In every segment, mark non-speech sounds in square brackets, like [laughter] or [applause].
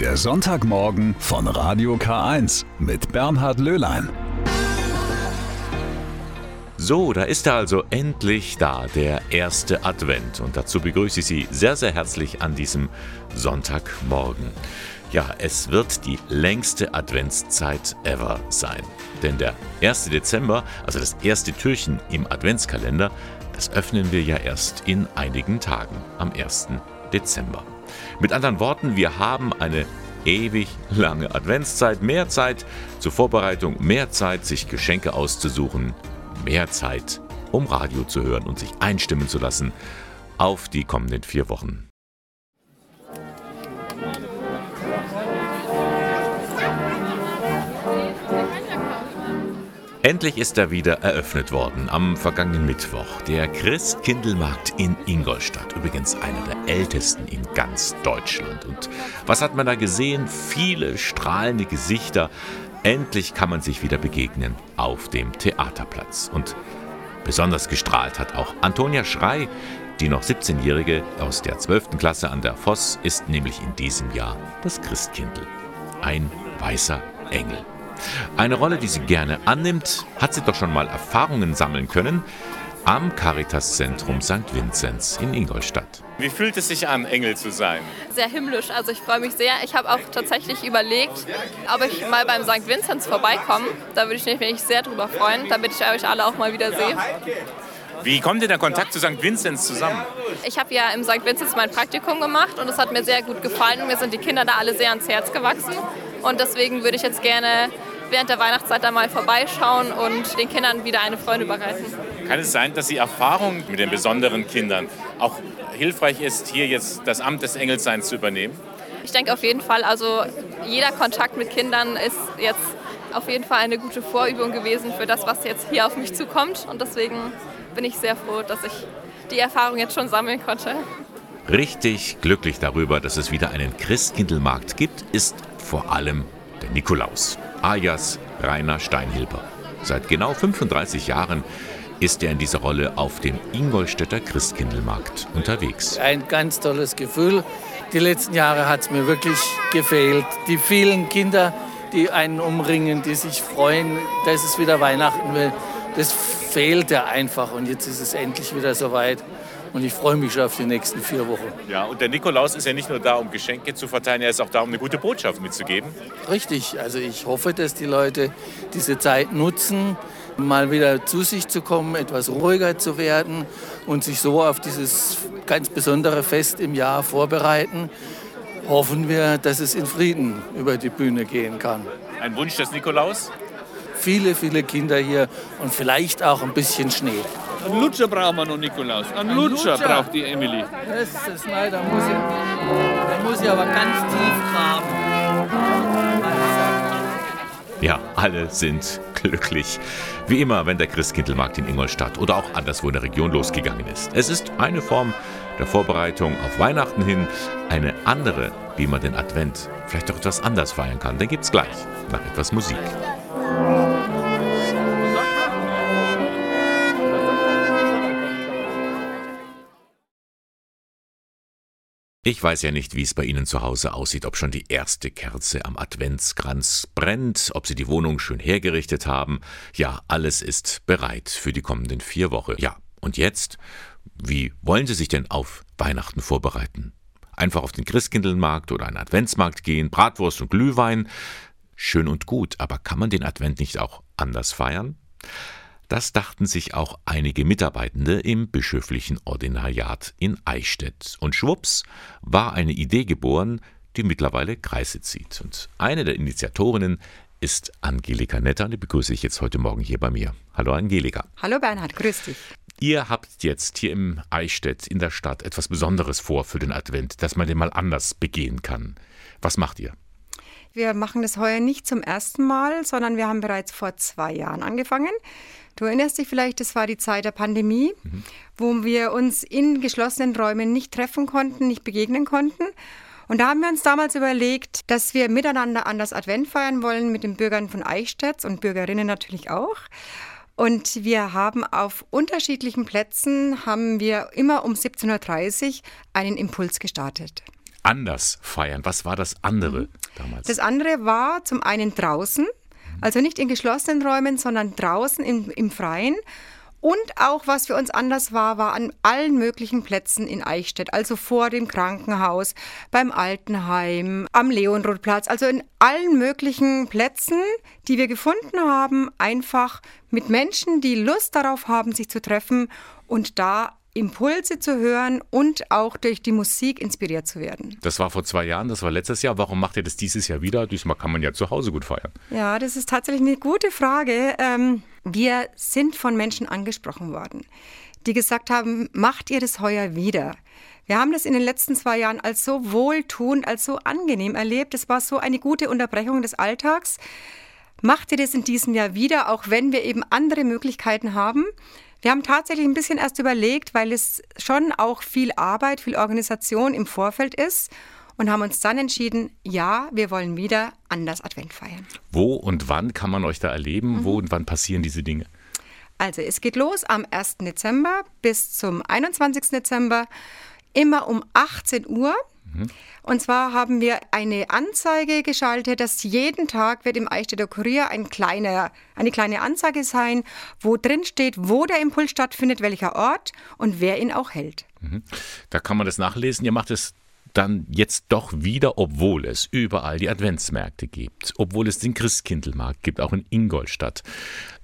Der Sonntagmorgen von Radio K1 mit Bernhard Löhlein. So, da ist er also endlich da, der erste Advent. Und dazu begrüße ich Sie sehr, sehr herzlich an diesem Sonntagmorgen. Ja, es wird die längste Adventszeit ever sein. Denn der 1. Dezember, also das erste Türchen im Adventskalender, das öffnen wir ja erst in einigen Tagen, am 1. Dezember. Mit anderen Worten, wir haben eine ewig lange Adventszeit, mehr Zeit zur Vorbereitung, mehr Zeit, sich Geschenke auszusuchen, mehr Zeit, um Radio zu hören und sich einstimmen zu lassen auf die kommenden vier Wochen. Endlich ist er wieder eröffnet worden am vergangenen Mittwoch. Der Christkindlmarkt in Ingolstadt. Übrigens einer der ältesten in ganz Deutschland. Und was hat man da gesehen? Viele strahlende Gesichter. Endlich kann man sich wieder begegnen auf dem Theaterplatz. Und besonders gestrahlt hat auch Antonia Schrei. Die noch 17-Jährige aus der 12. Klasse an der Voss ist nämlich in diesem Jahr das Christkindl. Ein weißer Engel. Eine Rolle, die sie gerne annimmt, hat sie doch schon mal Erfahrungen sammeln können am Caritas-Zentrum St. Vinzenz in Ingolstadt. Wie fühlt es sich an, Engel zu sein? Sehr himmlisch, also ich freue mich sehr. Ich habe auch tatsächlich überlegt, ob ich mal beim St. Vinzenz vorbeikomme. Da würde ich mich sehr drüber freuen, damit ich euch alle auch mal wieder sehe. Wie kommt denn der Kontakt zu St. Vinzenz zusammen? Ich habe ja im St. Vinzenz mein Praktikum gemacht und es hat mir sehr gut gefallen. Mir sind die Kinder da alle sehr ans Herz gewachsen und deswegen würde ich jetzt gerne während der Weihnachtszeit da mal vorbeischauen und den Kindern wieder eine Freude bereiten. Kann es sein, dass die Erfahrung mit den besonderen Kindern auch hilfreich ist, hier jetzt das Amt des Engelsseins zu übernehmen? Ich denke auf jeden Fall, also jeder Kontakt mit Kindern ist jetzt auf jeden Fall eine gute Vorübung gewesen für das, was jetzt hier auf mich zukommt. Und deswegen bin ich sehr froh, dass ich die Erfahrung jetzt schon sammeln konnte. Richtig glücklich darüber, dass es wieder einen Christkindlmarkt gibt, ist vor allem der Nikolaus, alias Rainer Steinhilper. Seit genau 35 Jahren ist er in dieser Rolle auf dem Ingolstädter Christkindlmarkt unterwegs. Ein ganz tolles Gefühl. Die letzten Jahre hat es mir wirklich gefehlt. Die vielen Kinder, die einen umringen, die sich freuen, dass es wieder Weihnachten will, das fehlte einfach. Und jetzt ist es endlich wieder soweit. Und ich freue mich schon auf die nächsten vier Wochen. Ja, und der Nikolaus ist ja nicht nur da, um Geschenke zu verteilen, er ist auch da, um eine gute Botschaft mitzugeben. Richtig, also ich hoffe, dass die Leute diese Zeit nutzen, mal wieder zu sich zu kommen, etwas ruhiger zu werden und sich so auf dieses ganz besondere Fest im Jahr vorbereiten. Hoffen wir, dass es in Frieden über die Bühne gehen kann. Ein Wunsch des Nikolaus? Viele, viele Kinder hier und vielleicht auch ein bisschen Schnee. Einen Lutscher brauchen wir noch, Nikolaus. Einen Lutscher, Lutscher? braucht die Emily. Das ist Nein, da muss ich, da muss ich aber ganz tief graben. Ja, alle sind glücklich. Wie immer, wenn der Christkindlmarkt in Ingolstadt oder auch anderswo in der Region losgegangen ist. Es ist eine Form der Vorbereitung auf Weihnachten hin, eine andere, wie man den Advent vielleicht auch etwas anders feiern kann. Den gibt's gleich, nach etwas Musik. Ich weiß ja nicht, wie es bei Ihnen zu Hause aussieht, ob schon die erste Kerze am Adventskranz brennt, ob Sie die Wohnung schön hergerichtet haben. Ja, alles ist bereit für die kommenden vier Wochen. Ja, und jetzt? Wie wollen Sie sich denn auf Weihnachten vorbereiten? Einfach auf den Christkindlmarkt oder einen Adventsmarkt gehen, Bratwurst und Glühwein? Schön und gut, aber kann man den Advent nicht auch anders feiern? Das dachten sich auch einige Mitarbeitende im bischöflichen Ordinariat in Eichstätt. Und schwupps war eine Idee geboren, die mittlerweile Kreise zieht. Und eine der Initiatorinnen ist Angelika Netter, die begrüße ich jetzt heute Morgen hier bei mir. Hallo Angelika. Hallo Bernhard, grüß dich. Ihr habt jetzt hier im Eichstätt in der Stadt etwas Besonderes vor für den Advent, dass man den mal anders begehen kann. Was macht ihr? Wir machen das heuer nicht zum ersten Mal, sondern wir haben bereits vor zwei Jahren angefangen. Du erinnerst dich vielleicht, das war die Zeit der Pandemie, mhm. wo wir uns in geschlossenen Räumen nicht treffen konnten, nicht begegnen konnten. Und da haben wir uns damals überlegt, dass wir miteinander an das Advent feiern wollen mit den Bürgern von Eichstätt und Bürgerinnen natürlich auch. Und wir haben auf unterschiedlichen Plätzen, haben wir immer um 17.30 Uhr einen Impuls gestartet. anders feiern. Was war das andere mhm. damals? Das andere war zum einen draußen, also nicht in geschlossenen Räumen, sondern draußen im, im Freien. Und auch, was für uns anders war, war an allen möglichen Plätzen in Eichstätt, also vor dem Krankenhaus, beim Altenheim, am Leonrodplatz, also in allen möglichen Plätzen, die wir gefunden haben, einfach mit Menschen, die Lust darauf haben, sich zu treffen und da Impulse zu hören und auch durch die Musik inspiriert zu werden. Das war vor zwei Jahren, das war letztes Jahr. Warum macht ihr das dieses Jahr wieder? Diesmal kann man ja zu Hause gut feiern. Ja, das ist tatsächlich eine gute Frage. Ähm, wir sind von Menschen angesprochen worden, die gesagt haben, macht ihr das heuer wieder? Wir haben das in den letzten zwei Jahren als so wohltuend, als so angenehm erlebt. Es war so eine gute Unterbrechung des Alltags. Macht ihr das in diesem Jahr wieder, auch wenn wir eben andere Möglichkeiten haben? Wir haben tatsächlich ein bisschen erst überlegt, weil es schon auch viel Arbeit, viel Organisation im Vorfeld ist und haben uns dann entschieden, ja, wir wollen wieder anders Advent feiern. Wo und wann kann man euch da erleben? Mhm. Wo und wann passieren diese Dinge? Also es geht los am 1. Dezember bis zum 21. Dezember, immer um 18 Uhr. Mhm. Und zwar haben wir eine Anzeige geschaltet, dass jeden Tag wird im Eichstätter Kurier ein kleiner, eine kleine Anzeige sein, wo drin steht, wo der Impuls stattfindet, welcher Ort und wer ihn auch hält. Mhm. Da kann man das nachlesen. Ihr macht es dann jetzt doch wieder, obwohl es überall die Adventsmärkte gibt, obwohl es den Christkindlmarkt gibt, auch in Ingolstadt.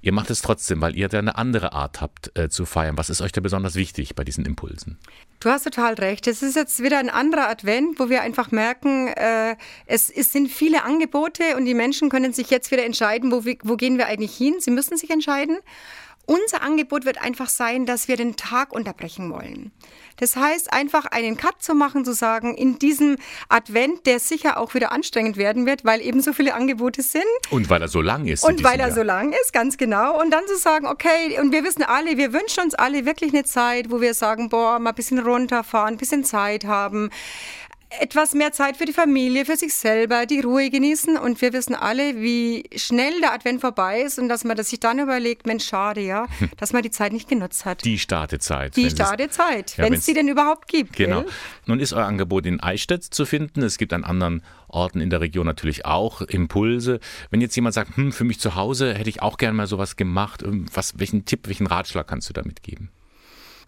Ihr macht es trotzdem, weil ihr da eine andere Art habt äh, zu feiern. Was ist euch da besonders wichtig bei diesen Impulsen? Du hast total recht. Es ist jetzt wieder ein anderer Advent, wo wir einfach merken, äh, es, es, sind viele Angebote und die Menschen können sich jetzt wieder entscheiden, wo, wo gehen wir eigentlich hin. Sie müssen sich entscheiden. Unser Angebot wird einfach sein, dass wir den Tag unterbrechen wollen. Das heißt, einfach einen Cut zu machen, zu sagen, in diesem Advent, der sicher auch wieder anstrengend werden wird, weil eben so viele Angebote sind. Und weil er so lang ist. Und weil er Jahr. so lang ist, ganz genau. Und dann zu sagen, okay, und wir wissen alle, wir wünschen uns alle wirklich eine Zeit, wo wir sagen, boah, mal ein bisschen runterfahren, ein bisschen Zeit haben etwas mehr Zeit für die Familie, für sich selber, die Ruhe genießen. Und wir wissen alle, wie schnell der Advent vorbei ist und dass man das sich dann überlegt, Mensch, schade, ja, dass man die Zeit nicht genutzt hat. Die Startezeit. Die Startezeit, ja, wenn es sie denn überhaupt gibt. Genau. Gell? Nun ist euer Angebot in Eichstätt zu finden. Es gibt an anderen Orten in der Region natürlich auch Impulse. Wenn jetzt jemand sagt, hm, für mich zu Hause hätte ich auch gerne mal sowas gemacht, was, welchen Tipp, welchen Ratschlag kannst du damit geben?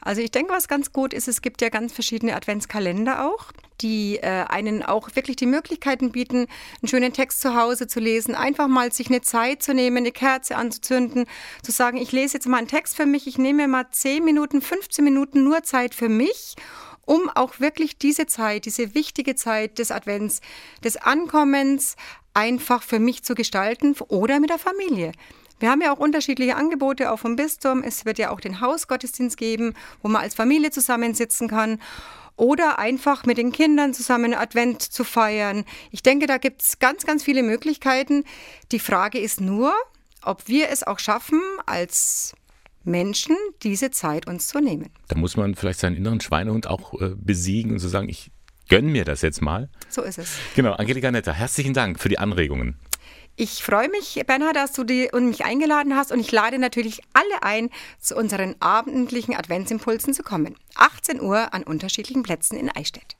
Also ich denke, was ganz gut ist, es gibt ja ganz verschiedene Adventskalender auch, die äh, einen auch wirklich die Möglichkeiten bieten, einen schönen Text zu Hause zu lesen, einfach mal sich eine Zeit zu nehmen, eine Kerze anzuzünden, zu sagen, ich lese jetzt mal einen Text für mich, ich nehme mal 10 Minuten, 15 Minuten nur Zeit für mich um auch wirklich diese Zeit, diese wichtige Zeit des Advents, des Ankommens einfach für mich zu gestalten oder mit der Familie. Wir haben ja auch unterschiedliche Angebote, auch vom Bistum. Es wird ja auch den Hausgottesdienst geben, wo man als Familie zusammensitzen kann oder einfach mit den Kindern zusammen Advent zu feiern. Ich denke, da gibt es ganz, ganz viele Möglichkeiten. Die Frage ist nur, ob wir es auch schaffen, als Menschen diese Zeit uns zu nehmen. Da muss man vielleicht seinen inneren Schweinehund auch äh, besiegen und zu so sagen, ich gönne mir das jetzt mal. So ist es. Genau, Angelika Netter, herzlichen Dank für die Anregungen. Ich freue mich, Bernhard, dass du die, und mich eingeladen hast und ich lade natürlich alle ein, zu unseren abendlichen Adventsimpulsen zu kommen. 18 Uhr an unterschiedlichen Plätzen in Eichstätt.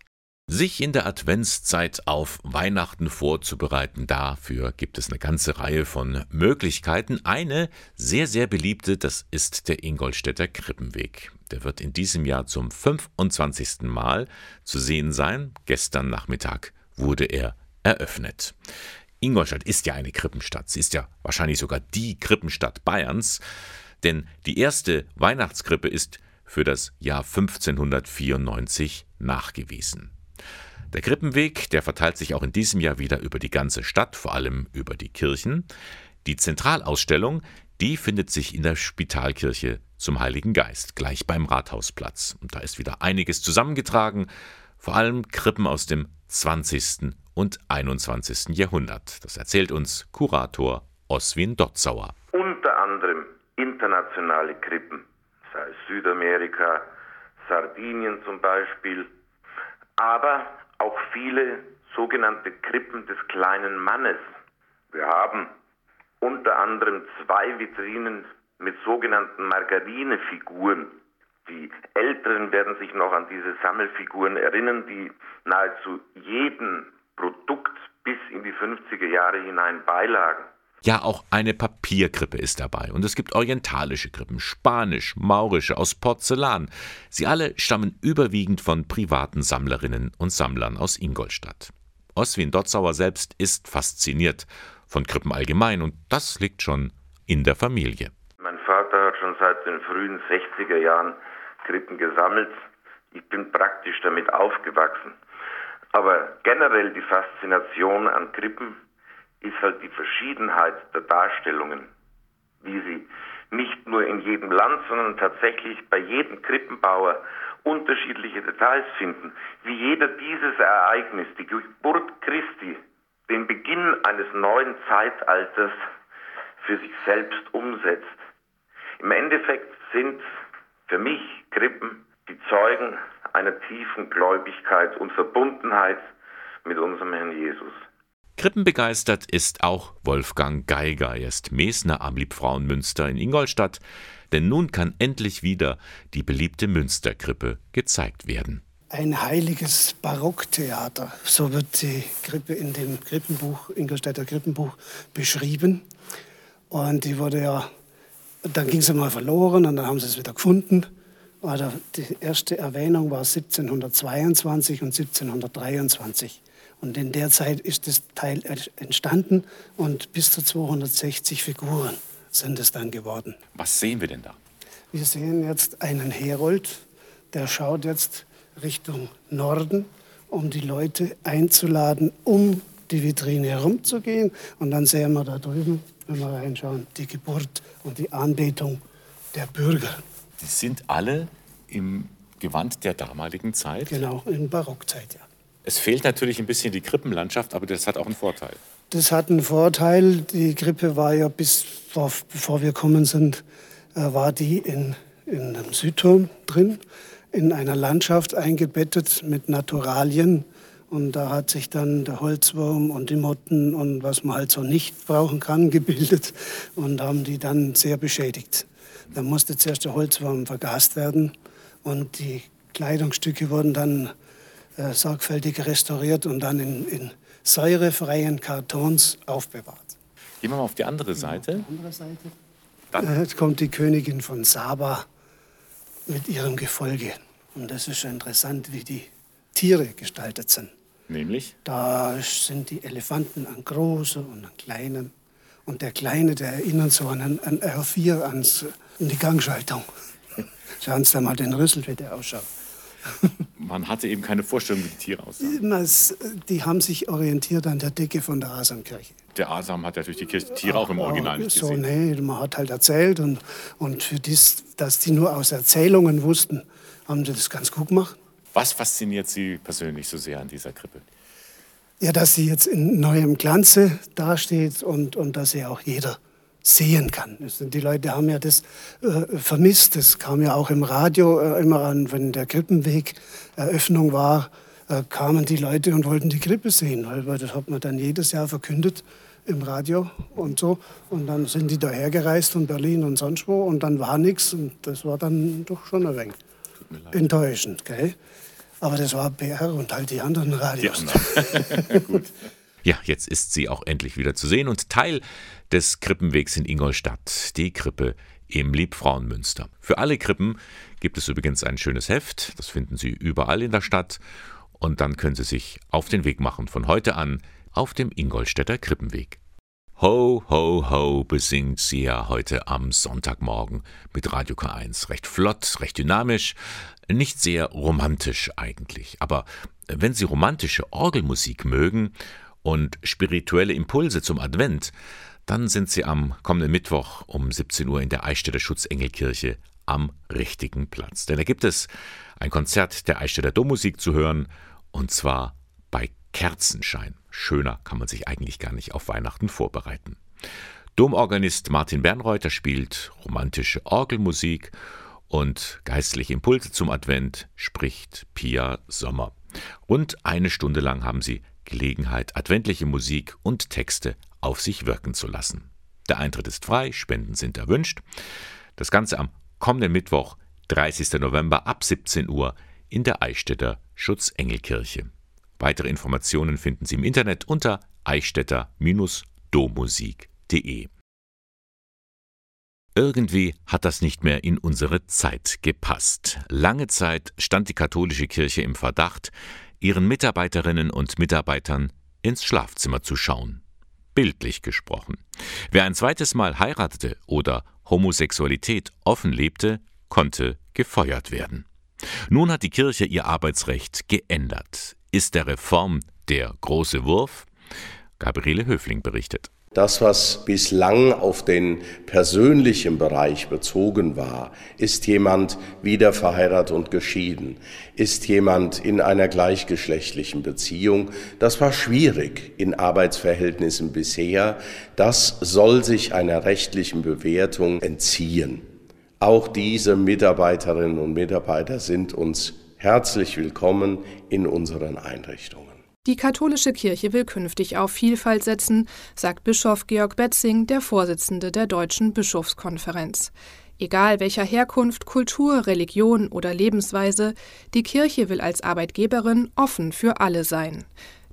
Sich in der Adventszeit auf Weihnachten vorzubereiten, dafür gibt es eine ganze Reihe von Möglichkeiten. Eine sehr, sehr beliebte, das ist der Ingolstädter Krippenweg. Der wird in diesem Jahr zum 25. Mal zu sehen sein. Gestern Nachmittag wurde er eröffnet. Ingolstadt ist ja eine Krippenstadt. Sie ist ja wahrscheinlich sogar die Krippenstadt Bayerns, denn die erste Weihnachtskrippe ist für das Jahr 1594 nachgewiesen. Der Krippenweg, der verteilt sich auch in diesem Jahr wieder über die ganze Stadt, vor allem über die Kirchen. Die Zentralausstellung, die findet sich in der Spitalkirche zum Heiligen Geist, gleich beim Rathausplatz. Und da ist wieder einiges zusammengetragen, vor allem Krippen aus dem 20. und 21. Jahrhundert. Das erzählt uns Kurator Oswin Dotzauer. Unter anderem internationale Krippen, sei es Südamerika, Sardinien zum Beispiel, aber auch viele sogenannte Krippen des kleinen Mannes. Wir haben unter anderem zwei Vitrinen mit sogenannten Margarinefiguren. Die Älteren werden sich noch an diese Sammelfiguren erinnern, die nahezu jeden Produkt bis in die 50er Jahre hinein beilagen. Ja, auch eine Papierkrippe ist dabei. Und es gibt orientalische Krippen, spanisch, maurische, aus Porzellan. Sie alle stammen überwiegend von privaten Sammlerinnen und Sammlern aus Ingolstadt. Oswin Dotzauer selbst ist fasziniert von Krippen allgemein und das liegt schon in der Familie. Mein Vater hat schon seit den frühen 60er Jahren Krippen gesammelt. Ich bin praktisch damit aufgewachsen. Aber generell die Faszination an Krippen ist halt die Verschiedenheit der Darstellungen, wie sie nicht nur in jedem Land, sondern tatsächlich bei jedem Krippenbauer unterschiedliche Details finden, wie jeder dieses Ereignis, die Geburt Christi, den Beginn eines neuen Zeitalters für sich selbst umsetzt. Im Endeffekt sind für mich Krippen die Zeugen einer tiefen Gläubigkeit und Verbundenheit mit unserem Herrn Jesus. Krippenbegeistert ist auch Wolfgang Geiger. Er ist Mesner am Liebfrauenmünster in Ingolstadt, denn nun kann endlich wieder die beliebte Münsterkrippe gezeigt werden. Ein heiliges Barocktheater, so wird die Krippe in dem Krippenbuch, Ingolstädter Krippenbuch beschrieben. Und die wurde ja, dann ging sie mal verloren und dann haben sie es wieder gefunden. Also die erste Erwähnung war 1722 und 1723. Und in der Zeit ist das Teil entstanden und bis zu 260 Figuren sind es dann geworden. Was sehen wir denn da? Wir sehen jetzt einen Herold, der schaut jetzt Richtung Norden, um die Leute einzuladen, um die Vitrine herumzugehen. Und dann sehen wir da drüben, wenn wir reinschauen, die Geburt und die Anbetung der Bürger. Die sind alle im Gewand der damaligen Zeit? Genau, in Barockzeit, ja. Es fehlt natürlich ein bisschen die Krippenlandschaft, aber das hat auch einen Vorteil. Das hat einen Vorteil. Die Krippe war ja bis vor, bevor wir kommen sind, äh, war die in, in einem Südturm drin, in einer Landschaft eingebettet mit Naturalien. Und da hat sich dann der Holzwurm und die Motten und was man halt so nicht brauchen kann, [laughs] gebildet und haben die dann sehr beschädigt. Da musste zuerst der Holzwurm vergast werden und die Kleidungsstücke wurden dann äh, sorgfältig restauriert und dann in, in säurefreien Kartons aufbewahrt. Gehen wir mal auf die andere Seite. Die andere Seite. Dann. Jetzt kommt die Königin von Saba mit ihrem Gefolge. Und das ist schon interessant, wie die Tiere gestaltet sind. Nämlich? Da sind die Elefanten an große und an kleinen. Und der Kleine, der erinnert so an einen R4, ans, an die Gangschaltung. [laughs] Schauen Sie da mal den Rüssel, wie der ausschaut. [laughs] Man hatte eben keine Vorstellung, wie die Tiere aussahen. Die haben sich orientiert an der Decke von der Asamkirche. Der Asam hat natürlich die Kirche, Tiere auch im Original nicht so, Nee, man hat halt erzählt und, und für das, dass die nur aus Erzählungen wussten, haben sie das ganz gut gemacht. Was fasziniert Sie persönlich so sehr an dieser Krippe? Ja, dass sie jetzt in neuem Glanze dasteht und, und dass sie auch jeder sehen kann. Die Leute haben ja das äh, vermisst. Das kam ja auch im Radio äh, immer an, wenn der Krippenweg Eröffnung war, äh, kamen die Leute und wollten die Krippe sehen, weil das hat man dann jedes Jahr verkündet im Radio und so. Und dann sind die daher gereist von Berlin und sonst wo und dann war nichts und das war dann doch schon ein wenig enttäuschend, gell? Aber das war BR und halt die anderen Radios. Anderen. [laughs] Gut. Ja, jetzt ist sie auch endlich wieder zu sehen und Teil des Krippenwegs in Ingolstadt, die Krippe im Liebfrauenmünster. Für alle Krippen gibt es übrigens ein schönes Heft, das finden Sie überall in der Stadt und dann können Sie sich auf den Weg machen von heute an auf dem Ingolstädter Krippenweg. Ho, ho, ho, besingt sie ja heute am Sonntagmorgen mit Radio K1. Recht flott, recht dynamisch, nicht sehr romantisch eigentlich. Aber wenn Sie romantische Orgelmusik mögen und spirituelle Impulse zum Advent, dann sind Sie am kommenden Mittwoch um 17 Uhr in der Eichstätter Schutzengelkirche am richtigen Platz. Denn da gibt es ein Konzert der Eichstätter Dommusik zu hören und zwar bei Kerzenschein. Schöner kann man sich eigentlich gar nicht auf Weihnachten vorbereiten. Domorganist Martin Bernreuter spielt romantische Orgelmusik und geistliche Impulse zum Advent spricht Pia Sommer. Und eine Stunde lang haben Sie Gelegenheit, adventliche Musik und Texte auf sich wirken zu lassen. Der Eintritt ist frei, Spenden sind erwünscht. Das Ganze am kommenden Mittwoch 30. November ab 17 Uhr in der Eichstätter Schutzengelkirche. Weitere Informationen finden Sie im Internet unter eichstätter-domusik.de. Irgendwie hat das nicht mehr in unsere Zeit gepasst. Lange Zeit stand die katholische Kirche im Verdacht, ihren Mitarbeiterinnen und Mitarbeitern ins Schlafzimmer zu schauen. Bildlich gesprochen. Wer ein zweites Mal heiratete oder Homosexualität offen lebte, konnte gefeuert werden. Nun hat die Kirche ihr Arbeitsrecht geändert. Ist der Reform der große Wurf? Gabriele Höfling berichtet. Das, was bislang auf den persönlichen Bereich bezogen war, ist jemand wieder verheiratet und geschieden, ist jemand in einer gleichgeschlechtlichen Beziehung. Das war schwierig in Arbeitsverhältnissen bisher. Das soll sich einer rechtlichen Bewertung entziehen. Auch diese Mitarbeiterinnen und Mitarbeiter sind uns herzlich willkommen in unseren Einrichtungen. Die katholische Kirche will künftig auf Vielfalt setzen, sagt Bischof Georg Betzing, der Vorsitzende der Deutschen Bischofskonferenz. Egal welcher Herkunft, Kultur, Religion oder Lebensweise, die Kirche will als Arbeitgeberin offen für alle sein.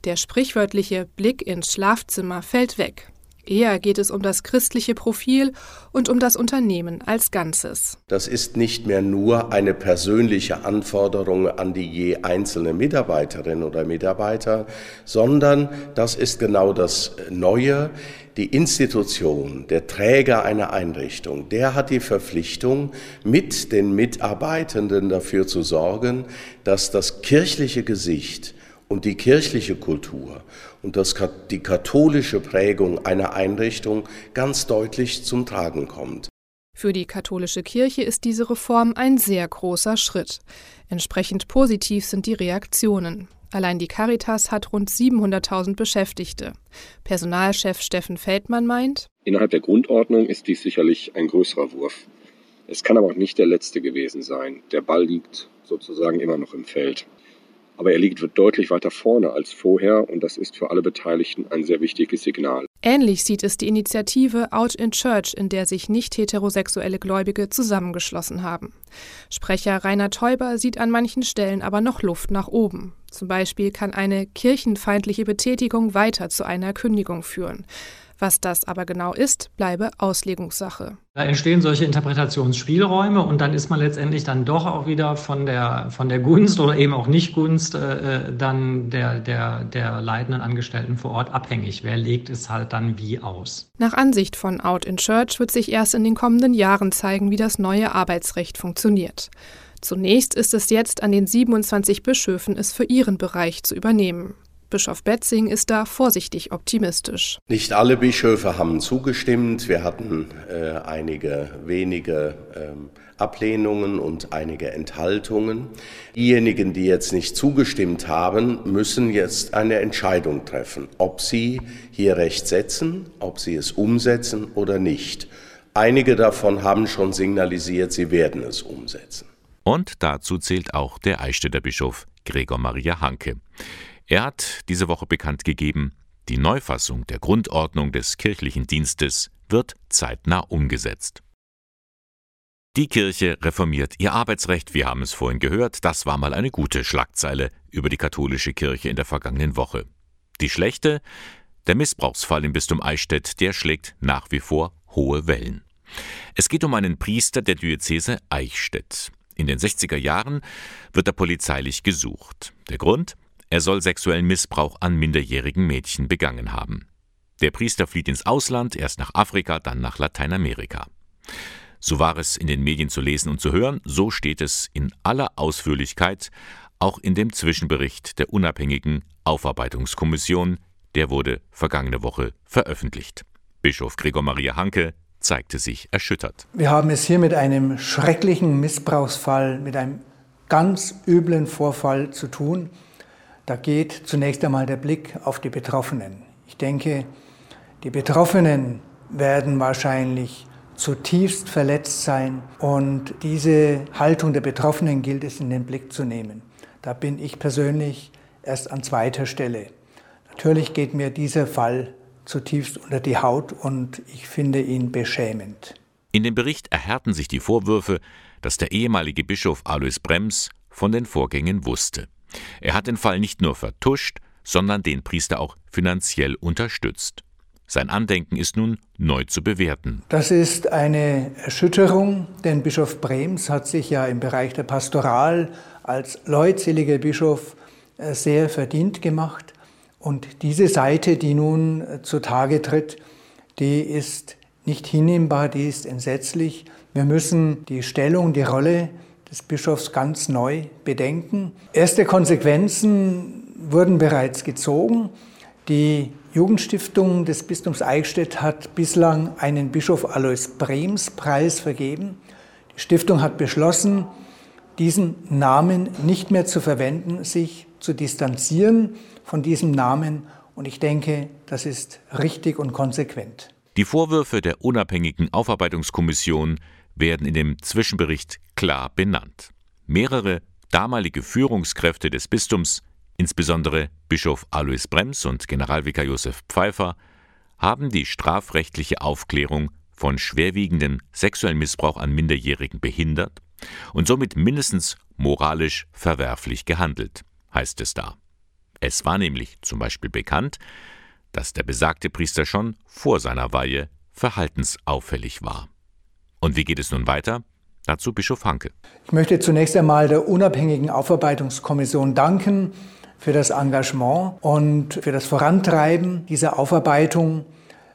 Der sprichwörtliche Blick ins Schlafzimmer fällt weg. Eher geht es um das christliche Profil und um das Unternehmen als Ganzes. Das ist nicht mehr nur eine persönliche Anforderung an die je einzelne Mitarbeiterin oder Mitarbeiter, sondern das ist genau das Neue. Die Institution, der Träger einer Einrichtung, der hat die Verpflichtung, mit den Mitarbeitenden dafür zu sorgen, dass das kirchliche Gesicht und die kirchliche Kultur und das, die katholische Prägung einer Einrichtung ganz deutlich zum Tragen kommt. Für die katholische Kirche ist diese Reform ein sehr großer Schritt. Entsprechend positiv sind die Reaktionen. Allein die Caritas hat rund 700.000 Beschäftigte. Personalchef Steffen Feldmann meint, Innerhalb der Grundordnung ist dies sicherlich ein größerer Wurf. Es kann aber auch nicht der letzte gewesen sein. Der Ball liegt sozusagen immer noch im Feld aber er liegt deutlich weiter vorne als vorher und das ist für alle Beteiligten ein sehr wichtiges Signal. Ähnlich sieht es die Initiative Out in Church, in der sich nicht heterosexuelle Gläubige zusammengeschlossen haben. Sprecher Rainer Teuber sieht an manchen Stellen aber noch Luft nach oben. Zum Beispiel kann eine kirchenfeindliche Betätigung weiter zu einer Kündigung führen. Was das aber genau ist, bleibe Auslegungssache. Da entstehen solche Interpretationsspielräume und dann ist man letztendlich dann doch auch wieder von der, von der Gunst oder eben auch Nicht-Gunst äh, äh, dann der, der, der leitenden Angestellten vor Ort abhängig. Wer legt es halt dann wie aus? Nach Ansicht von Out in Church wird sich erst in den kommenden Jahren zeigen, wie das neue Arbeitsrecht funktioniert. Zunächst ist es jetzt an den 27 Bischöfen, es für ihren Bereich zu übernehmen. Bischof Betzing ist da vorsichtig optimistisch. Nicht alle Bischöfe haben zugestimmt. Wir hatten äh, einige wenige ähm, Ablehnungen und einige Enthaltungen. Diejenigen, die jetzt nicht zugestimmt haben, müssen jetzt eine Entscheidung treffen, ob sie hier Recht setzen, ob sie es umsetzen oder nicht. Einige davon haben schon signalisiert, sie werden es umsetzen. Und dazu zählt auch der Eichstätter Bischof Gregor Maria Hanke. Er hat diese Woche bekannt gegeben, die Neufassung der Grundordnung des kirchlichen Dienstes wird zeitnah umgesetzt. Die Kirche reformiert ihr Arbeitsrecht, wir haben es vorhin gehört, das war mal eine gute Schlagzeile über die katholische Kirche in der vergangenen Woche. Die schlechte, der Missbrauchsfall im Bistum Eichstätt, der schlägt nach wie vor hohe Wellen. Es geht um einen Priester der Diözese Eichstätt. In den 60er Jahren wird er polizeilich gesucht. Der Grund? Er soll sexuellen Missbrauch an minderjährigen Mädchen begangen haben. Der Priester flieht ins Ausland, erst nach Afrika, dann nach Lateinamerika. So war es in den Medien zu lesen und zu hören, so steht es in aller Ausführlichkeit auch in dem Zwischenbericht der unabhängigen Aufarbeitungskommission, der wurde vergangene Woche veröffentlicht. Bischof Gregor Maria Hanke zeigte sich erschüttert. Wir haben es hier mit einem schrecklichen Missbrauchsfall, mit einem ganz üblen Vorfall zu tun. Da geht zunächst einmal der Blick auf die Betroffenen. Ich denke, die Betroffenen werden wahrscheinlich zutiefst verletzt sein und diese Haltung der Betroffenen gilt es in den Blick zu nehmen. Da bin ich persönlich erst an zweiter Stelle. Natürlich geht mir dieser Fall zutiefst unter die Haut und ich finde ihn beschämend. In dem Bericht erhärten sich die Vorwürfe, dass der ehemalige Bischof Alois Brems von den Vorgängen wusste. Er hat den Fall nicht nur vertuscht, sondern den Priester auch finanziell unterstützt. Sein Andenken ist nun neu zu bewerten. Das ist eine Erschütterung, denn Bischof Brems hat sich ja im Bereich der Pastoral als leutseliger Bischof äh, sehr verdient gemacht. Und diese Seite, die nun äh, zutage tritt, die ist nicht hinnehmbar, die ist entsetzlich. Wir müssen die Stellung, die Rolle des Bischofs ganz neu bedenken. Erste Konsequenzen wurden bereits gezogen. Die Jugendstiftung des Bistums Eichstätt hat bislang einen Bischof Alois Brems Preis vergeben. Die Stiftung hat beschlossen, diesen Namen nicht mehr zu verwenden, sich zu distanzieren von diesem Namen. Und ich denke, das ist richtig und konsequent. Die Vorwürfe der unabhängigen Aufarbeitungskommission werden in dem Zwischenbericht klar benannt. Mehrere damalige Führungskräfte des Bistums insbesondere Bischof Alois Brems und Generalvikar Josef Pfeiffer, haben die strafrechtliche Aufklärung von schwerwiegendem sexuellen Missbrauch an Minderjährigen behindert und somit mindestens moralisch verwerflich gehandelt, heißt es da. Es war nämlich zum Beispiel bekannt, dass der besagte Priester schon vor seiner Weihe verhaltensauffällig war. Und wie geht es nun weiter? Dazu Bischof Hanke. Ich möchte zunächst einmal der unabhängigen Aufarbeitungskommission danken für das Engagement und für das Vorantreiben dieser Aufarbeitung.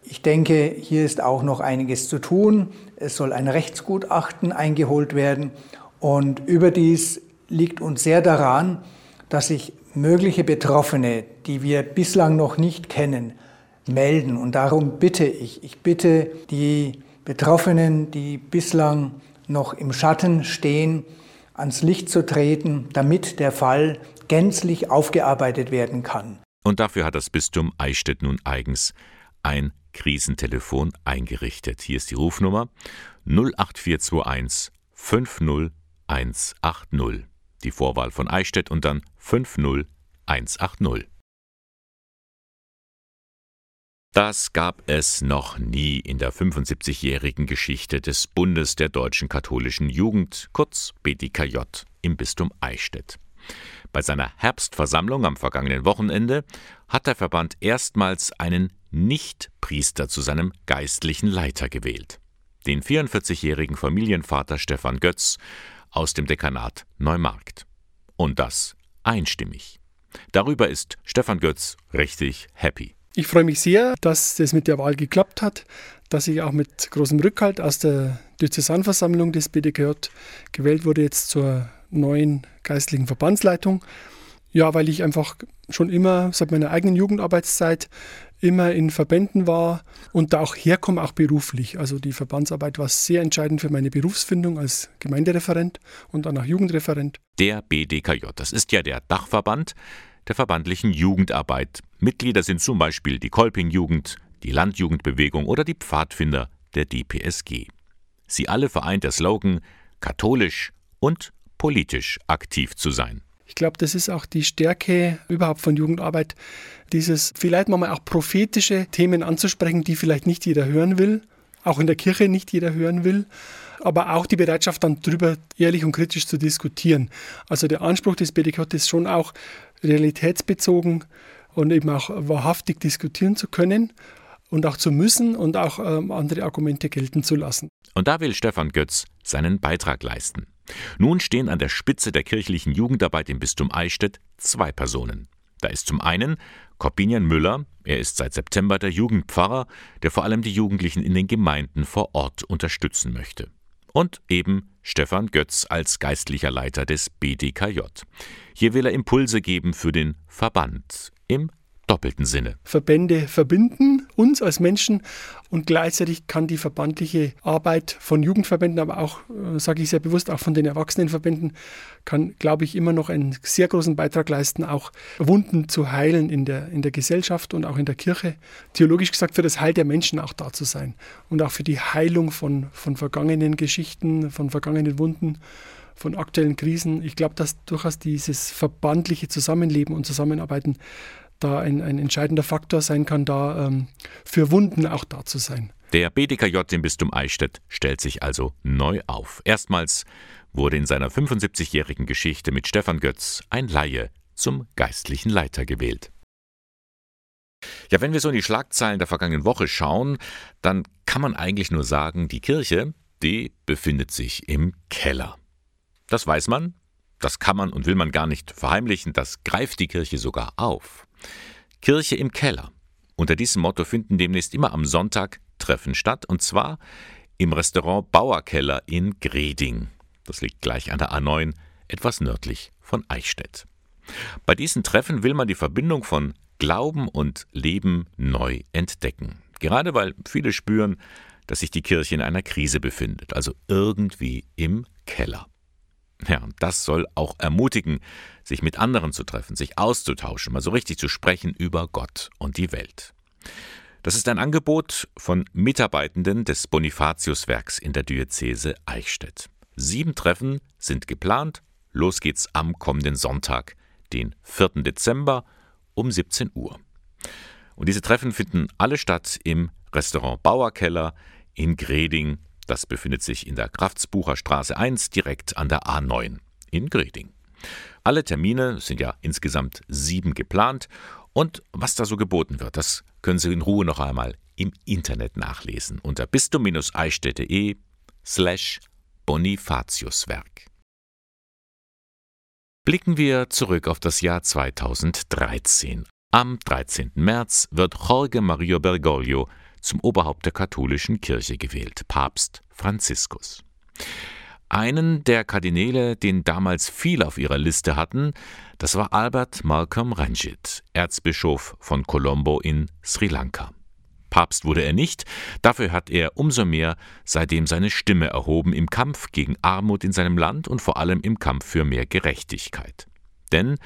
Ich denke, hier ist auch noch einiges zu tun. Es soll ein Rechtsgutachten eingeholt werden und überdies liegt uns sehr daran, dass sich mögliche Betroffene, die wir bislang noch nicht kennen, melden. Und darum bitte ich, ich bitte die Betroffenen, die bislang noch im Schatten stehen, ans Licht zu treten, damit der Fall gänzlich aufgearbeitet werden kann. Und dafür hat das Bistum Eichstätt nun eigens ein Krisentelefon eingerichtet. Hier ist die Rufnummer 08421 50180. Die Vorwahl von Eichstätt und dann 50180. Das gab es noch nie in der 75-jährigen Geschichte des Bundes der deutschen katholischen Jugend, kurz BDKJ, im Bistum Eichstätt. Bei seiner Herbstversammlung am vergangenen Wochenende hat der Verband erstmals einen Nichtpriester zu seinem geistlichen Leiter gewählt. Den 44-jährigen Familienvater Stefan Götz aus dem Dekanat Neumarkt. Und das einstimmig. Darüber ist Stefan Götz richtig happy. Ich freue mich sehr, dass das mit der Wahl geklappt hat, dass ich auch mit großem Rückhalt aus der Diözesanversammlung des BDKJ gewählt wurde, jetzt zur neuen geistlichen Verbandsleitung. Ja, weil ich einfach schon immer seit meiner eigenen Jugendarbeitszeit immer in Verbänden war und da auch herkomme, auch beruflich. Also die Verbandsarbeit war sehr entscheidend für meine Berufsfindung als Gemeindereferent und dann auch Jugendreferent. Der BDKJ, das ist ja der Dachverband der verbandlichen Jugendarbeit. Mitglieder sind zum Beispiel die Kolping-Jugend, die Landjugendbewegung oder die Pfadfinder der DPSG. Sie alle vereint der Slogan katholisch und politisch aktiv zu sein. Ich glaube, das ist auch die Stärke überhaupt von Jugendarbeit, dieses vielleicht mal auch prophetische Themen anzusprechen, die vielleicht nicht jeder hören will, auch in der Kirche nicht jeder hören will, aber auch die Bereitschaft dann darüber ehrlich und kritisch zu diskutieren. Also der Anspruch des BDK ist schon auch realitätsbezogen und eben auch wahrhaftig diskutieren zu können und auch zu müssen und auch ähm, andere Argumente gelten zu lassen. Und da will Stefan Götz seinen Beitrag leisten. Nun stehen an der Spitze der kirchlichen Jugendarbeit im Bistum Eichstätt zwei Personen. Da ist zum einen Corbinian Müller, er ist seit September der Jugendpfarrer, der vor allem die Jugendlichen in den Gemeinden vor Ort unterstützen möchte. Und eben Stefan Götz als geistlicher Leiter des BDKJ. Hier will er Impulse geben für den Verband im doppelten Sinne. Verbände verbinden uns als Menschen und gleichzeitig kann die verbandliche Arbeit von Jugendverbänden, aber auch, äh, sage ich sehr bewusst, auch von den Erwachsenenverbänden, kann, glaube ich, immer noch einen sehr großen Beitrag leisten, auch Wunden zu heilen in der, in der Gesellschaft und auch in der Kirche. Theologisch gesagt, für das Heil der Menschen auch da zu sein und auch für die Heilung von, von vergangenen Geschichten, von vergangenen Wunden von aktuellen Krisen. Ich glaube, dass durchaus dieses verbandliche Zusammenleben und Zusammenarbeiten da ein, ein entscheidender Faktor sein kann, da ähm, für Wunden auch da zu sein. Der BDKJ im Bistum Eichstätt stellt sich also neu auf. Erstmals wurde in seiner 75-jährigen Geschichte mit Stefan Götz ein Laie zum geistlichen Leiter gewählt. Ja, wenn wir so in die Schlagzeilen der vergangenen Woche schauen, dann kann man eigentlich nur sagen, die Kirche, die befindet sich im Keller. Das weiß man, das kann man und will man gar nicht verheimlichen, das greift die Kirche sogar auf. Kirche im Keller. Unter diesem Motto finden demnächst immer am Sonntag Treffen statt, und zwar im Restaurant Bauerkeller in Greding. Das liegt gleich an der A9, etwas nördlich von Eichstätt. Bei diesen Treffen will man die Verbindung von Glauben und Leben neu entdecken. Gerade weil viele spüren, dass sich die Kirche in einer Krise befindet, also irgendwie im Keller. Ja, und das soll auch ermutigen, sich mit anderen zu treffen, sich auszutauschen, mal so richtig zu sprechen über Gott und die Welt. Das ist ein Angebot von Mitarbeitenden des Bonifatiuswerks in der Diözese Eichstätt. Sieben Treffen sind geplant. Los geht's am kommenden Sonntag, den 4. Dezember um 17 Uhr. Und diese Treffen finden alle statt im Restaurant Bauerkeller in Greding. Das befindet sich in der Kraftsbucher Straße 1 direkt an der A9 in Greding. Alle Termine sind ja insgesamt sieben geplant und was da so geboten wird, das können Sie in Ruhe noch einmal im Internet nachlesen unter bistum-eichstätte.de slash Bonifatiuswerk. Blicken wir zurück auf das Jahr 2013. Am 13. März wird Jorge Mario Bergoglio zum Oberhaupt der katholischen Kirche gewählt, Papst Franziskus. Einen der Kardinäle, den damals viele auf ihrer Liste hatten, das war Albert Malcolm Ranjit, Erzbischof von Colombo in Sri Lanka. Papst wurde er nicht, dafür hat er umso mehr seitdem seine Stimme erhoben im Kampf gegen Armut in seinem Land und vor allem im Kampf für mehr Gerechtigkeit. Denn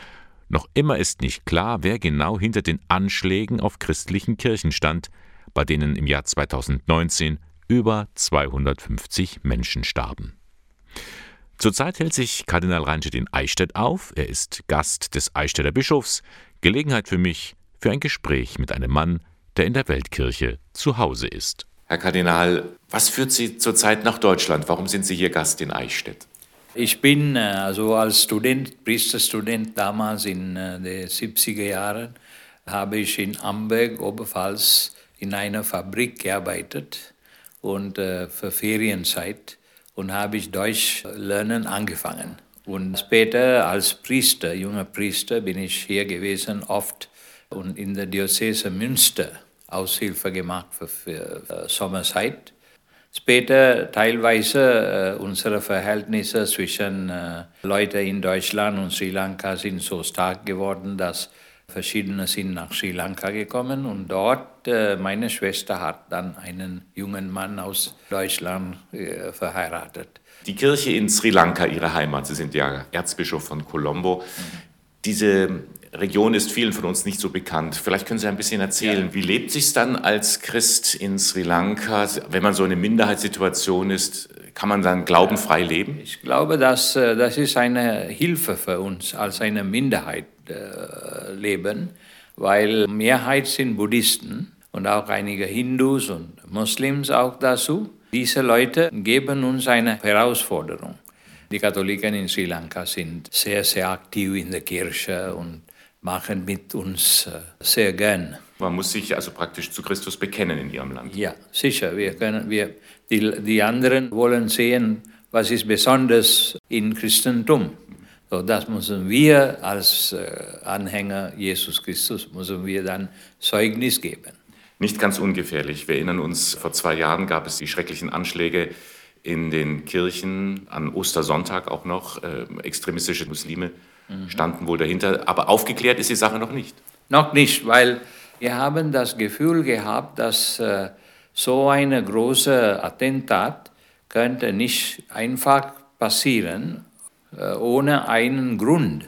noch immer ist nicht klar, wer genau hinter den Anschlägen auf christlichen Kirchen stand, bei denen im Jahr 2019 über 250 Menschen starben. Zurzeit hält sich Kardinal Reinstedt in Eichstätt auf. Er ist Gast des Eichstätter Bischofs. Gelegenheit für mich für ein Gespräch mit einem Mann, der in der Weltkirche zu Hause ist. Herr Kardinal, was führt Sie zurzeit nach Deutschland? Warum sind Sie hier Gast in Eichstätt? Ich bin äh, also als Student, Priesterstudent damals in äh, den 70er Jahren, habe ich in Amberg, Oberpfalz, in einer Fabrik gearbeitet und äh, für Ferienzeit und habe ich Deutsch lernen angefangen. Und später als Priester, junger Priester, bin ich hier gewesen, oft und in der Diözese Münster Aushilfe gemacht für, für äh, Sommerzeit. Später teilweise äh, unsere Verhältnisse zwischen äh, Leuten in Deutschland und Sri Lanka sind so stark geworden, dass verschiedene sind nach Sri Lanka gekommen und dort äh, meine Schwester hat dann einen jungen Mann aus Deutschland äh, verheiratet. Die Kirche in Sri Lanka, Ihre Heimat, Sie sind ja Erzbischof von Colombo. Diese Region ist vielen von uns nicht so bekannt. Vielleicht können Sie ein bisschen erzählen, ja. wie lebt sich dann als Christ in Sri Lanka, wenn man so eine Minderheitssituation ist? Kann man dann glaubenfrei leben? Ich glaube, dass äh, das ist eine Hilfe für uns als eine Minderheit äh, leben, weil Mehrheit sind Buddhisten und auch einige Hindus und Muslims auch dazu. Diese Leute geben uns eine Herausforderung. Die Katholiken in Sri Lanka sind sehr, sehr aktiv in der Kirche und machen mit uns äh, sehr gern. Man muss sich also praktisch zu Christus bekennen in Ihrem Land. Ja, sicher. Wir können, wir, die, die anderen wollen sehen, was ist besonders im Christentum. So, das müssen wir als äh, Anhänger Jesus Christus, müssen wir dann Zeugnis geben. Nicht ganz ungefährlich. Wir erinnern uns, vor zwei Jahren gab es die schrecklichen Anschläge in den Kirchen, an Ostersonntag auch noch. Äh, extremistische Muslime mhm. standen wohl dahinter. Aber aufgeklärt ist die Sache noch nicht. Noch nicht, weil wir haben das Gefühl gehabt, dass äh, so ein großes Attentat könnte nicht einfach passieren äh, ohne einen Grund.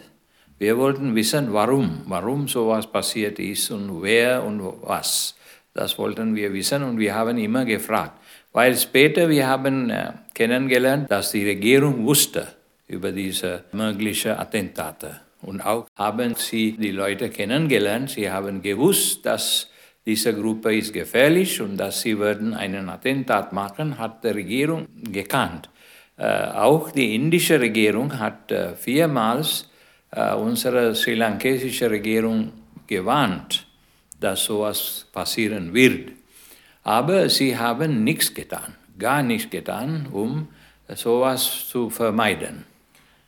Wir wollten wissen, warum, warum sowas passiert ist und wer und was. Das wollten wir wissen und wir haben immer gefragt. Weil später wir haben äh, kennengelernt, dass die Regierung wusste über diese möglichen Attentate. Und auch haben sie die Leute kennengelernt. Sie haben gewusst, dass diese Gruppe ist gefährlich und dass sie würden einen Attentat machen, hat die Regierung gekannt. Äh, auch die indische Regierung hat äh, viermals äh, unsere sri lankesische Regierung gewarnt, dass sowas passieren wird. Aber sie haben nichts getan, gar nichts getan, um sowas zu vermeiden.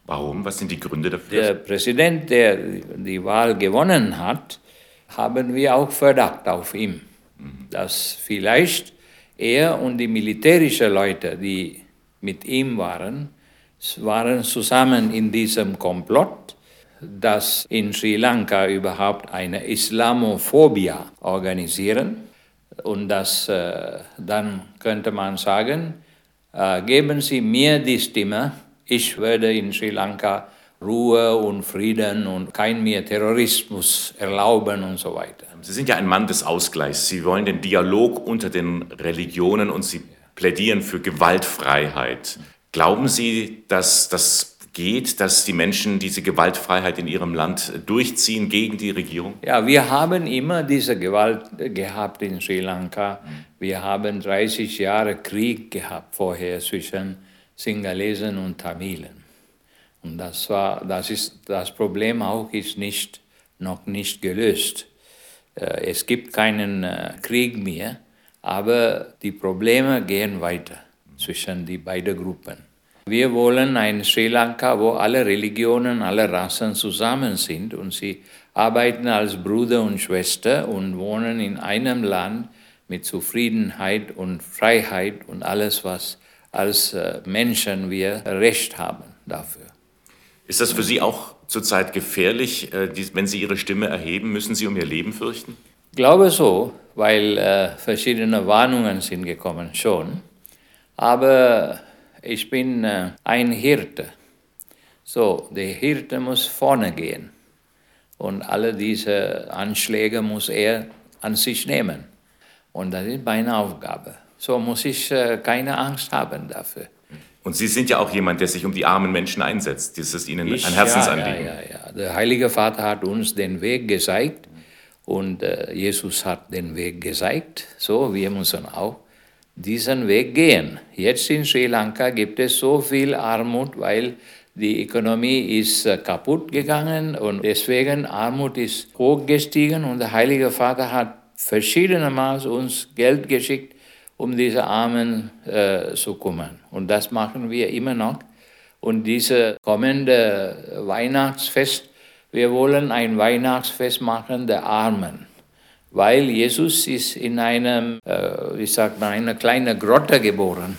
Warum? Was sind die Gründe dafür? Der Präsident, der die Wahl gewonnen hat, haben wir auch Verdacht auf ihm, dass vielleicht er und die militärischen Leute, die mit ihm waren, waren zusammen in diesem Komplott, dass in Sri Lanka überhaupt eine Islamophobie organisieren. Und das, äh, dann könnte man sagen, äh, geben Sie mir die Stimme, ich werde in Sri Lanka Ruhe und Frieden und kein mehr Terrorismus erlauben und so weiter. Sie sind ja ein Mann des Ausgleichs. Sie wollen den Dialog unter den Religionen und Sie plädieren für Gewaltfreiheit. Glauben Sie, dass das geht, dass die Menschen diese Gewaltfreiheit in ihrem Land durchziehen gegen die Regierung? Ja, wir haben immer diese Gewalt gehabt in Sri Lanka. Wir haben 30 Jahre Krieg gehabt vorher zwischen Singalesen und Tamilen. Und das, war, das, ist, das Problem auch ist nicht, noch nicht gelöst. Äh, es gibt keinen äh, Krieg mehr, aber die Probleme gehen weiter zwischen die beiden Gruppen. Wir wollen ein Sri Lanka, wo alle Religionen, alle Rassen zusammen sind und sie arbeiten als Bruder und Schwester und wohnen in einem Land mit Zufriedenheit und Freiheit und alles, was als äh, Menschen wir Recht haben dafür. Ist das für Sie auch zurzeit gefährlich, äh, wenn Sie Ihre Stimme erheben? Müssen Sie um Ihr Leben fürchten? Ich glaube so, weil äh, verschiedene Warnungen sind gekommen schon. Aber ich bin äh, ein Hirte. So, der Hirte muss vorne gehen. Und alle diese Anschläge muss er an sich nehmen. Und das ist meine Aufgabe. So muss ich keine Angst haben dafür. Und Sie sind ja auch jemand, der sich um die armen Menschen einsetzt. Das ist Ihnen ich, ein Herzensanliegen. Ja, ja, ja, Der Heilige Vater hat uns den Weg gezeigt und äh, Jesus hat den Weg gezeigt. So, wir müssen auch diesen Weg gehen. Jetzt in Sri Lanka gibt es so viel Armut, weil die Ökonomie ist äh, kaputt gegangen und deswegen Armut ist hochgestiegen und der Heilige Vater hat verschiedene Mal uns Geld geschickt, um diese Armen äh, zu kümmern. Und das machen wir immer noch. Und dieses kommende Weihnachtsfest, wir wollen ein Weihnachtsfest machen der Armen. Weil Jesus ist in einem, äh, wie sagt man, einer kleinen Grotte geboren.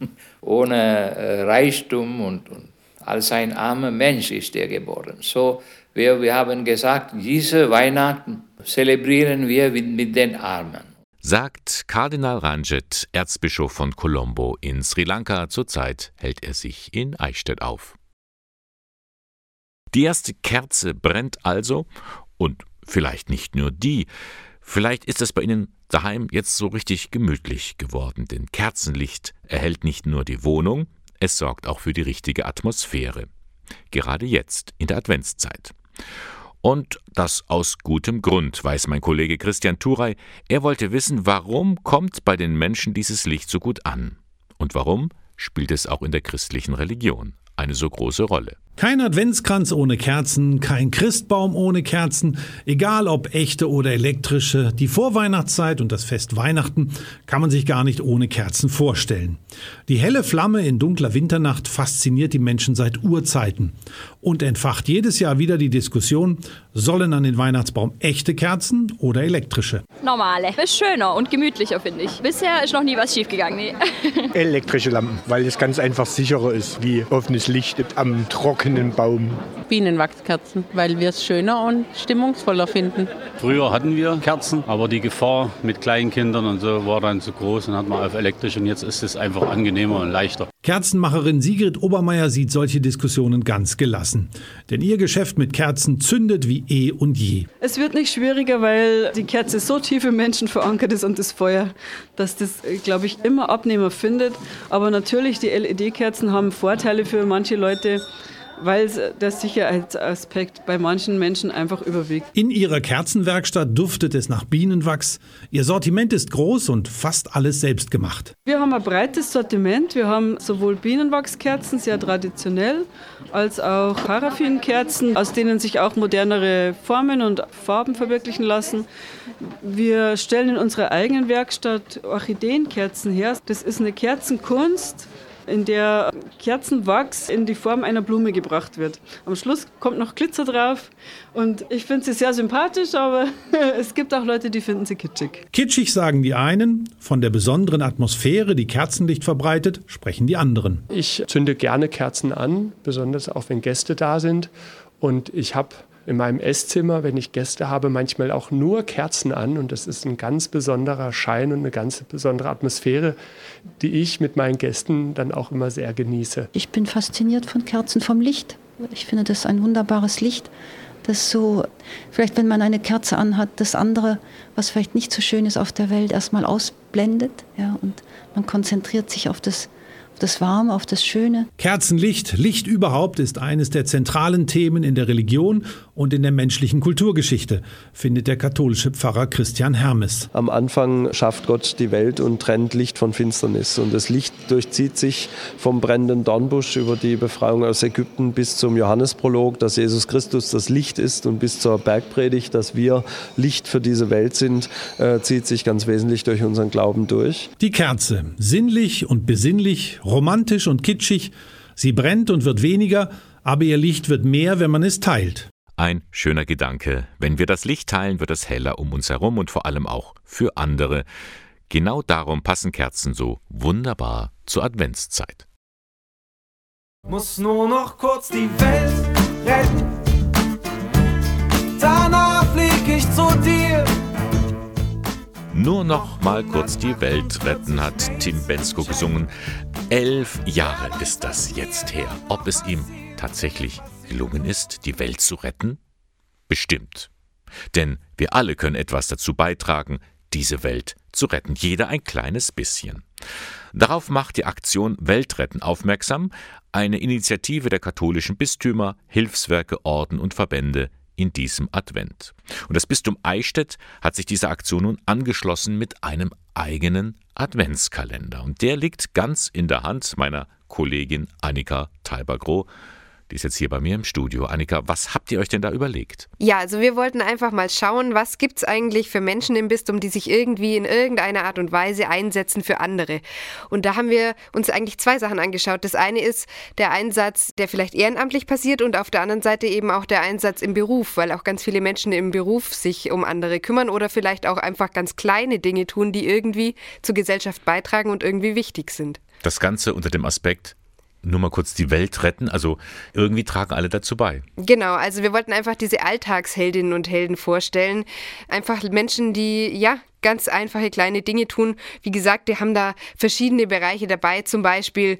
[laughs] Ohne äh, Reichtum und, und als ein armer Mensch ist er geboren. So, wir, wir haben gesagt, diese Weihnachten zelebrieren wir mit, mit den Armen sagt Kardinal Ranjit, Erzbischof von Colombo in Sri Lanka. Zurzeit hält er sich in Eichstätt auf. Die erste Kerze brennt also und vielleicht nicht nur die. Vielleicht ist es bei Ihnen daheim jetzt so richtig gemütlich geworden, denn Kerzenlicht erhält nicht nur die Wohnung, es sorgt auch für die richtige Atmosphäre. Gerade jetzt in der Adventszeit. Und das aus gutem Grund, weiß mein Kollege Christian Turey. Er wollte wissen, warum kommt bei den Menschen dieses Licht so gut an? Und warum spielt es auch in der christlichen Religion eine so große Rolle? Kein Adventskranz ohne Kerzen, kein Christbaum ohne Kerzen, egal ob echte oder elektrische. Die Vorweihnachtszeit und das Fest Weihnachten kann man sich gar nicht ohne Kerzen vorstellen. Die helle Flamme in dunkler Winternacht fasziniert die Menschen seit Urzeiten und entfacht jedes Jahr wieder die Diskussion, sollen an den Weihnachtsbaum echte Kerzen oder elektrische? Normale. Ist schöner und gemütlicher, finde ich. Bisher ist noch nie was schiefgegangen. Nee. [laughs] Elektrische Lampen, weil es ganz einfach sicherer ist, wie offenes Licht am Trocknen trockenen Baum. Bienenwachskerzen, weil wir es schöner und stimmungsvoller finden. Früher hatten wir Kerzen, aber die Gefahr mit Kleinkindern und so war dann zu groß und hat man auf elektrisch und jetzt ist es einfach angenehmer und leichter. Kerzenmacherin Sigrid Obermeier sieht solche Diskussionen ganz gelassen. Denn ihr Geschäft mit Kerzen zündet wie eh und je. Es wird nicht schwieriger, weil die Kerze so tief im Menschen verankert ist und das Feuer, dass das, glaube ich, immer Abnehmer findet. Aber natürlich, die LED-Kerzen haben Vorteile für manche Leute weil der Sicherheitsaspekt bei manchen Menschen einfach überwiegt. In ihrer Kerzenwerkstatt duftet es nach Bienenwachs. Ihr Sortiment ist groß und fast alles selbst gemacht. Wir haben ein breites Sortiment. Wir haben sowohl Bienenwachskerzen, sehr traditionell, als auch Paraffinkerzen, aus denen sich auch modernere Formen und Farben verwirklichen lassen. Wir stellen in unserer eigenen Werkstatt Orchideenkerzen her. Das ist eine Kerzenkunst in der Kerzenwachs in die Form einer Blume gebracht wird. Am Schluss kommt noch Glitzer drauf und ich finde sie sehr sympathisch, aber [laughs] es gibt auch Leute, die finden sie kitschig. Kitschig sagen die einen, von der besonderen Atmosphäre, die Kerzenlicht verbreitet, sprechen die anderen. Ich zünde gerne Kerzen an, besonders auch wenn Gäste da sind und ich habe in meinem Esszimmer, wenn ich Gäste habe, manchmal auch nur Kerzen an und das ist ein ganz besonderer Schein und eine ganz besondere Atmosphäre, die ich mit meinen Gästen dann auch immer sehr genieße. Ich bin fasziniert von Kerzen, vom Licht. Ich finde das ein wunderbares Licht, das so, vielleicht wenn man eine Kerze anhat, das andere, was vielleicht nicht so schön ist auf der Welt, erstmal ausblendet. Ja, und man konzentriert sich auf das das Warme, auf das Schöne. Kerzenlicht, Licht überhaupt ist eines der zentralen Themen in der Religion und in der menschlichen Kulturgeschichte, findet der katholische Pfarrer Christian Hermes. Am Anfang schafft Gott die Welt und trennt Licht von Finsternis. Und das Licht durchzieht sich vom brennenden Dornbusch über die Befreiung aus Ägypten bis zum Johannesprolog, dass Jesus Christus das Licht ist und bis zur Bergpredigt, dass wir Licht für diese Welt sind, äh, zieht sich ganz wesentlich durch unseren Glauben durch. Die Kerze, sinnlich und besinnlich, romantisch und kitschig. Sie brennt und wird weniger, aber ihr Licht wird mehr, wenn man es teilt. Ein schöner Gedanke. Wenn wir das Licht teilen, wird es heller um uns herum und vor allem auch für andere. Genau darum passen Kerzen so wunderbar zur Adventszeit. Muss nur noch kurz die Welt retten. Danach flieg ich zu dir. Nur noch mal kurz die Welt retten, hat Tim Bensko gesungen. Elf Jahre ist das jetzt her. Ob es ihm tatsächlich gelungen ist, die Welt zu retten? Bestimmt. Denn wir alle können etwas dazu beitragen, diese Welt zu retten, jeder ein kleines bisschen. Darauf macht die Aktion Weltretten aufmerksam, eine Initiative der katholischen Bistümer, Hilfswerke, Orden und Verbände in diesem Advent. Und das Bistum Eichstätt hat sich dieser Aktion nun angeschlossen mit einem eigenen Adventskalender. Und der liegt ganz in der Hand meiner Kollegin Annika Thalbergroh. Die ist jetzt hier bei mir im Studio. Annika, was habt ihr euch denn da überlegt? Ja, also wir wollten einfach mal schauen, was gibt es eigentlich für Menschen im Bistum, die sich irgendwie in irgendeiner Art und Weise einsetzen für andere. Und da haben wir uns eigentlich zwei Sachen angeschaut. Das eine ist der Einsatz, der vielleicht ehrenamtlich passiert und auf der anderen Seite eben auch der Einsatz im Beruf, weil auch ganz viele Menschen im Beruf sich um andere kümmern oder vielleicht auch einfach ganz kleine Dinge tun, die irgendwie zur Gesellschaft beitragen und irgendwie wichtig sind. Das Ganze unter dem Aspekt, nur mal kurz die Welt retten. Also irgendwie tragen alle dazu bei. Genau, also wir wollten einfach diese Alltagsheldinnen und Helden vorstellen. Einfach Menschen, die ja ganz einfache kleine Dinge tun. Wie gesagt, die haben da verschiedene Bereiche dabei, zum Beispiel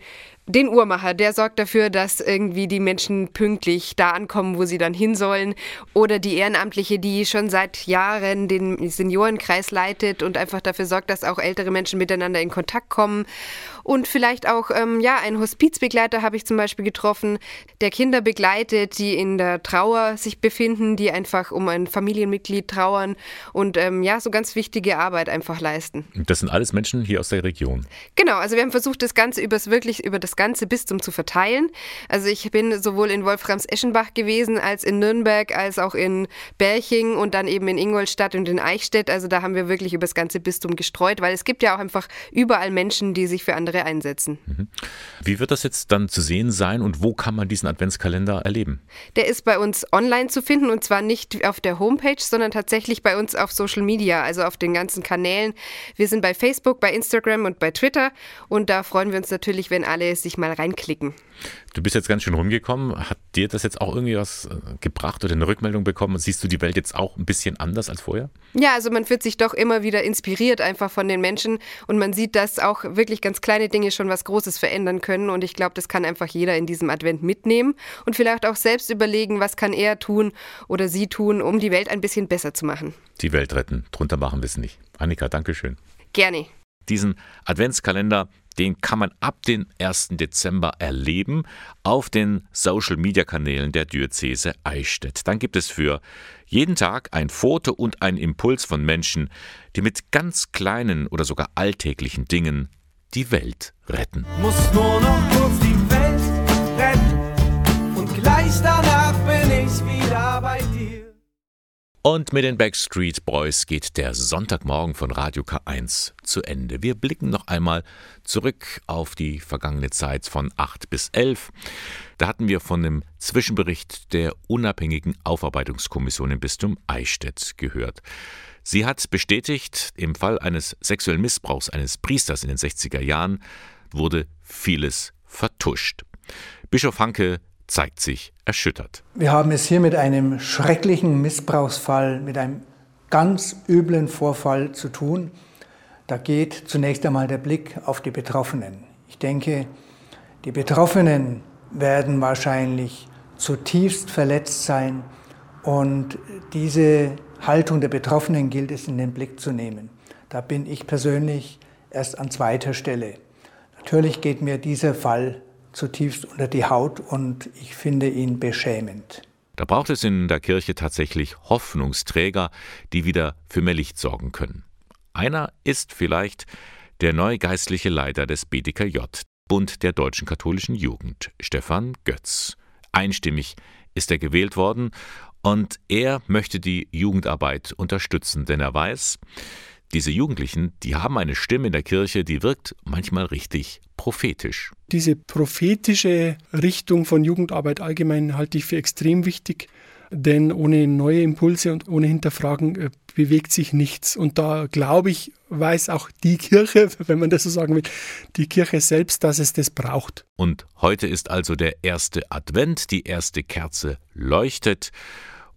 den Uhrmacher, der sorgt dafür, dass irgendwie die Menschen pünktlich da ankommen, wo sie dann hin sollen. Oder die Ehrenamtliche, die schon seit Jahren den Seniorenkreis leitet und einfach dafür sorgt, dass auch ältere Menschen miteinander in Kontakt kommen. Und vielleicht auch, ähm, ja, einen Hospizbegleiter habe ich zum Beispiel getroffen, der Kinder begleitet, die in der Trauer sich befinden, die einfach um ein Familienmitglied trauern und ähm, ja, so ganz wichtige Arbeit einfach leisten. Das sind alles Menschen hier aus der Region. Genau, also wir haben versucht, das Ganze übers wirklich über das ganze Bistum zu verteilen. Also ich bin sowohl in Wolframs-Eschenbach gewesen, als in Nürnberg, als auch in Berching und dann eben in Ingolstadt und in Eichstätt. Also da haben wir wirklich über das ganze Bistum gestreut, weil es gibt ja auch einfach überall Menschen, die sich für andere einsetzen. Mhm. Wie wird das jetzt dann zu sehen sein und wo kann man diesen Adventskalender erleben? Der ist bei uns online zu finden und zwar nicht auf der Homepage, sondern tatsächlich bei uns auf Social Media, also auf den ganzen Kanälen. Wir sind bei Facebook, bei Instagram und bei Twitter und da freuen wir uns natürlich, wenn alle sich mal reinklicken. Du bist jetzt ganz schön rumgekommen. Hat dir das jetzt auch irgendwie was äh, gebracht oder eine Rückmeldung bekommen? Siehst du die Welt jetzt auch ein bisschen anders als vorher? Ja, also man wird sich doch immer wieder inspiriert einfach von den Menschen und man sieht, dass auch wirklich ganz kleine Dinge schon was Großes verändern können und ich glaube, das kann einfach jeder in diesem Advent mitnehmen und vielleicht auch selbst überlegen, was kann er tun oder sie tun, um die Welt ein bisschen besser zu machen. Die Welt retten, drunter machen wir es nicht. Annika, danke schön. Gerne. Diesen Adventskalender, den kann man ab dem 1. Dezember erleben auf den Social-Media-Kanälen der Diözese Eichstätt. Dann gibt es für jeden Tag ein Foto und ein Impuls von Menschen, die mit ganz kleinen oder sogar alltäglichen Dingen die Welt retten. Muss nur Und mit den Backstreet Boys geht der Sonntagmorgen von Radio K1 zu Ende. Wir blicken noch einmal zurück auf die vergangene Zeit von 8 bis 11. Da hatten wir von dem Zwischenbericht der unabhängigen Aufarbeitungskommission im Bistum Eichstätt gehört. Sie hat bestätigt, im Fall eines sexuellen Missbrauchs eines Priesters in den 60er Jahren wurde vieles vertuscht. Bischof Hanke zeigt sich erschüttert. Wir haben es hier mit einem schrecklichen Missbrauchsfall, mit einem ganz üblen Vorfall zu tun. Da geht zunächst einmal der Blick auf die Betroffenen. Ich denke, die Betroffenen werden wahrscheinlich zutiefst verletzt sein und diese Haltung der Betroffenen gilt es in den Blick zu nehmen. Da bin ich persönlich erst an zweiter Stelle. Natürlich geht mir dieser Fall zutiefst unter die Haut und ich finde ihn beschämend. Da braucht es in der Kirche tatsächlich Hoffnungsträger, die wieder für mehr Licht sorgen können. Einer ist vielleicht der neue geistliche Leiter des BDKJ, Bund der deutschen katholischen Jugend, Stefan Götz. Einstimmig ist er gewählt worden und er möchte die Jugendarbeit unterstützen, denn er weiß, diese Jugendlichen, die haben eine Stimme in der Kirche, die wirkt manchmal richtig prophetisch. Diese prophetische Richtung von Jugendarbeit allgemein halte ich für extrem wichtig, denn ohne neue Impulse und ohne Hinterfragen äh, bewegt sich nichts. Und da glaube ich, weiß auch die Kirche, [laughs] wenn man das so sagen will, die Kirche selbst, dass es das braucht. Und heute ist also der erste Advent, die erste Kerze leuchtet.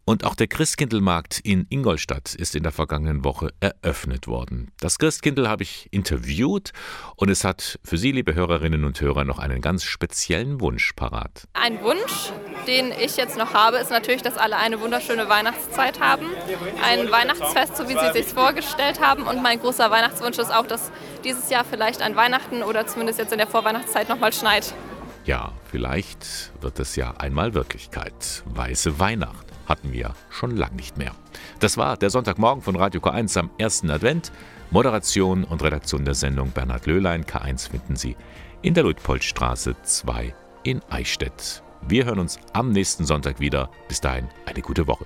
Und auch der Christkindlmarkt in Ingolstadt ist in der vergangenen Woche eröffnet worden. Das Christkindl habe ich interviewt und es hat für Sie, liebe Hörerinnen und Hörer, noch einen ganz speziellen Wunsch parat. Ein Wunsch, den ich jetzt noch habe, ist natürlich, dass alle eine wunderschöne Weihnachtszeit haben. Ein Weihnachtsfest, so wie Sie sich vorgestellt haben. Und mein großer Weihnachtswunsch ist auch, dass dieses Jahr vielleicht ein Weihnachten oder zumindest jetzt in der Vorweihnachtszeit nochmal schneit. Ja, vielleicht wird es ja einmal Wirklichkeit. Weiße Weihnacht hatten wir schon lang nicht mehr. Das war der Sonntagmorgen von Radio K1 am ersten Advent. Moderation und Redaktion der Sendung Bernhard Löhlein. K1 finden Sie in der Luitpoldstraße 2 in Eichstätt. Wir hören uns am nächsten Sonntag wieder. Bis dahin eine gute Woche.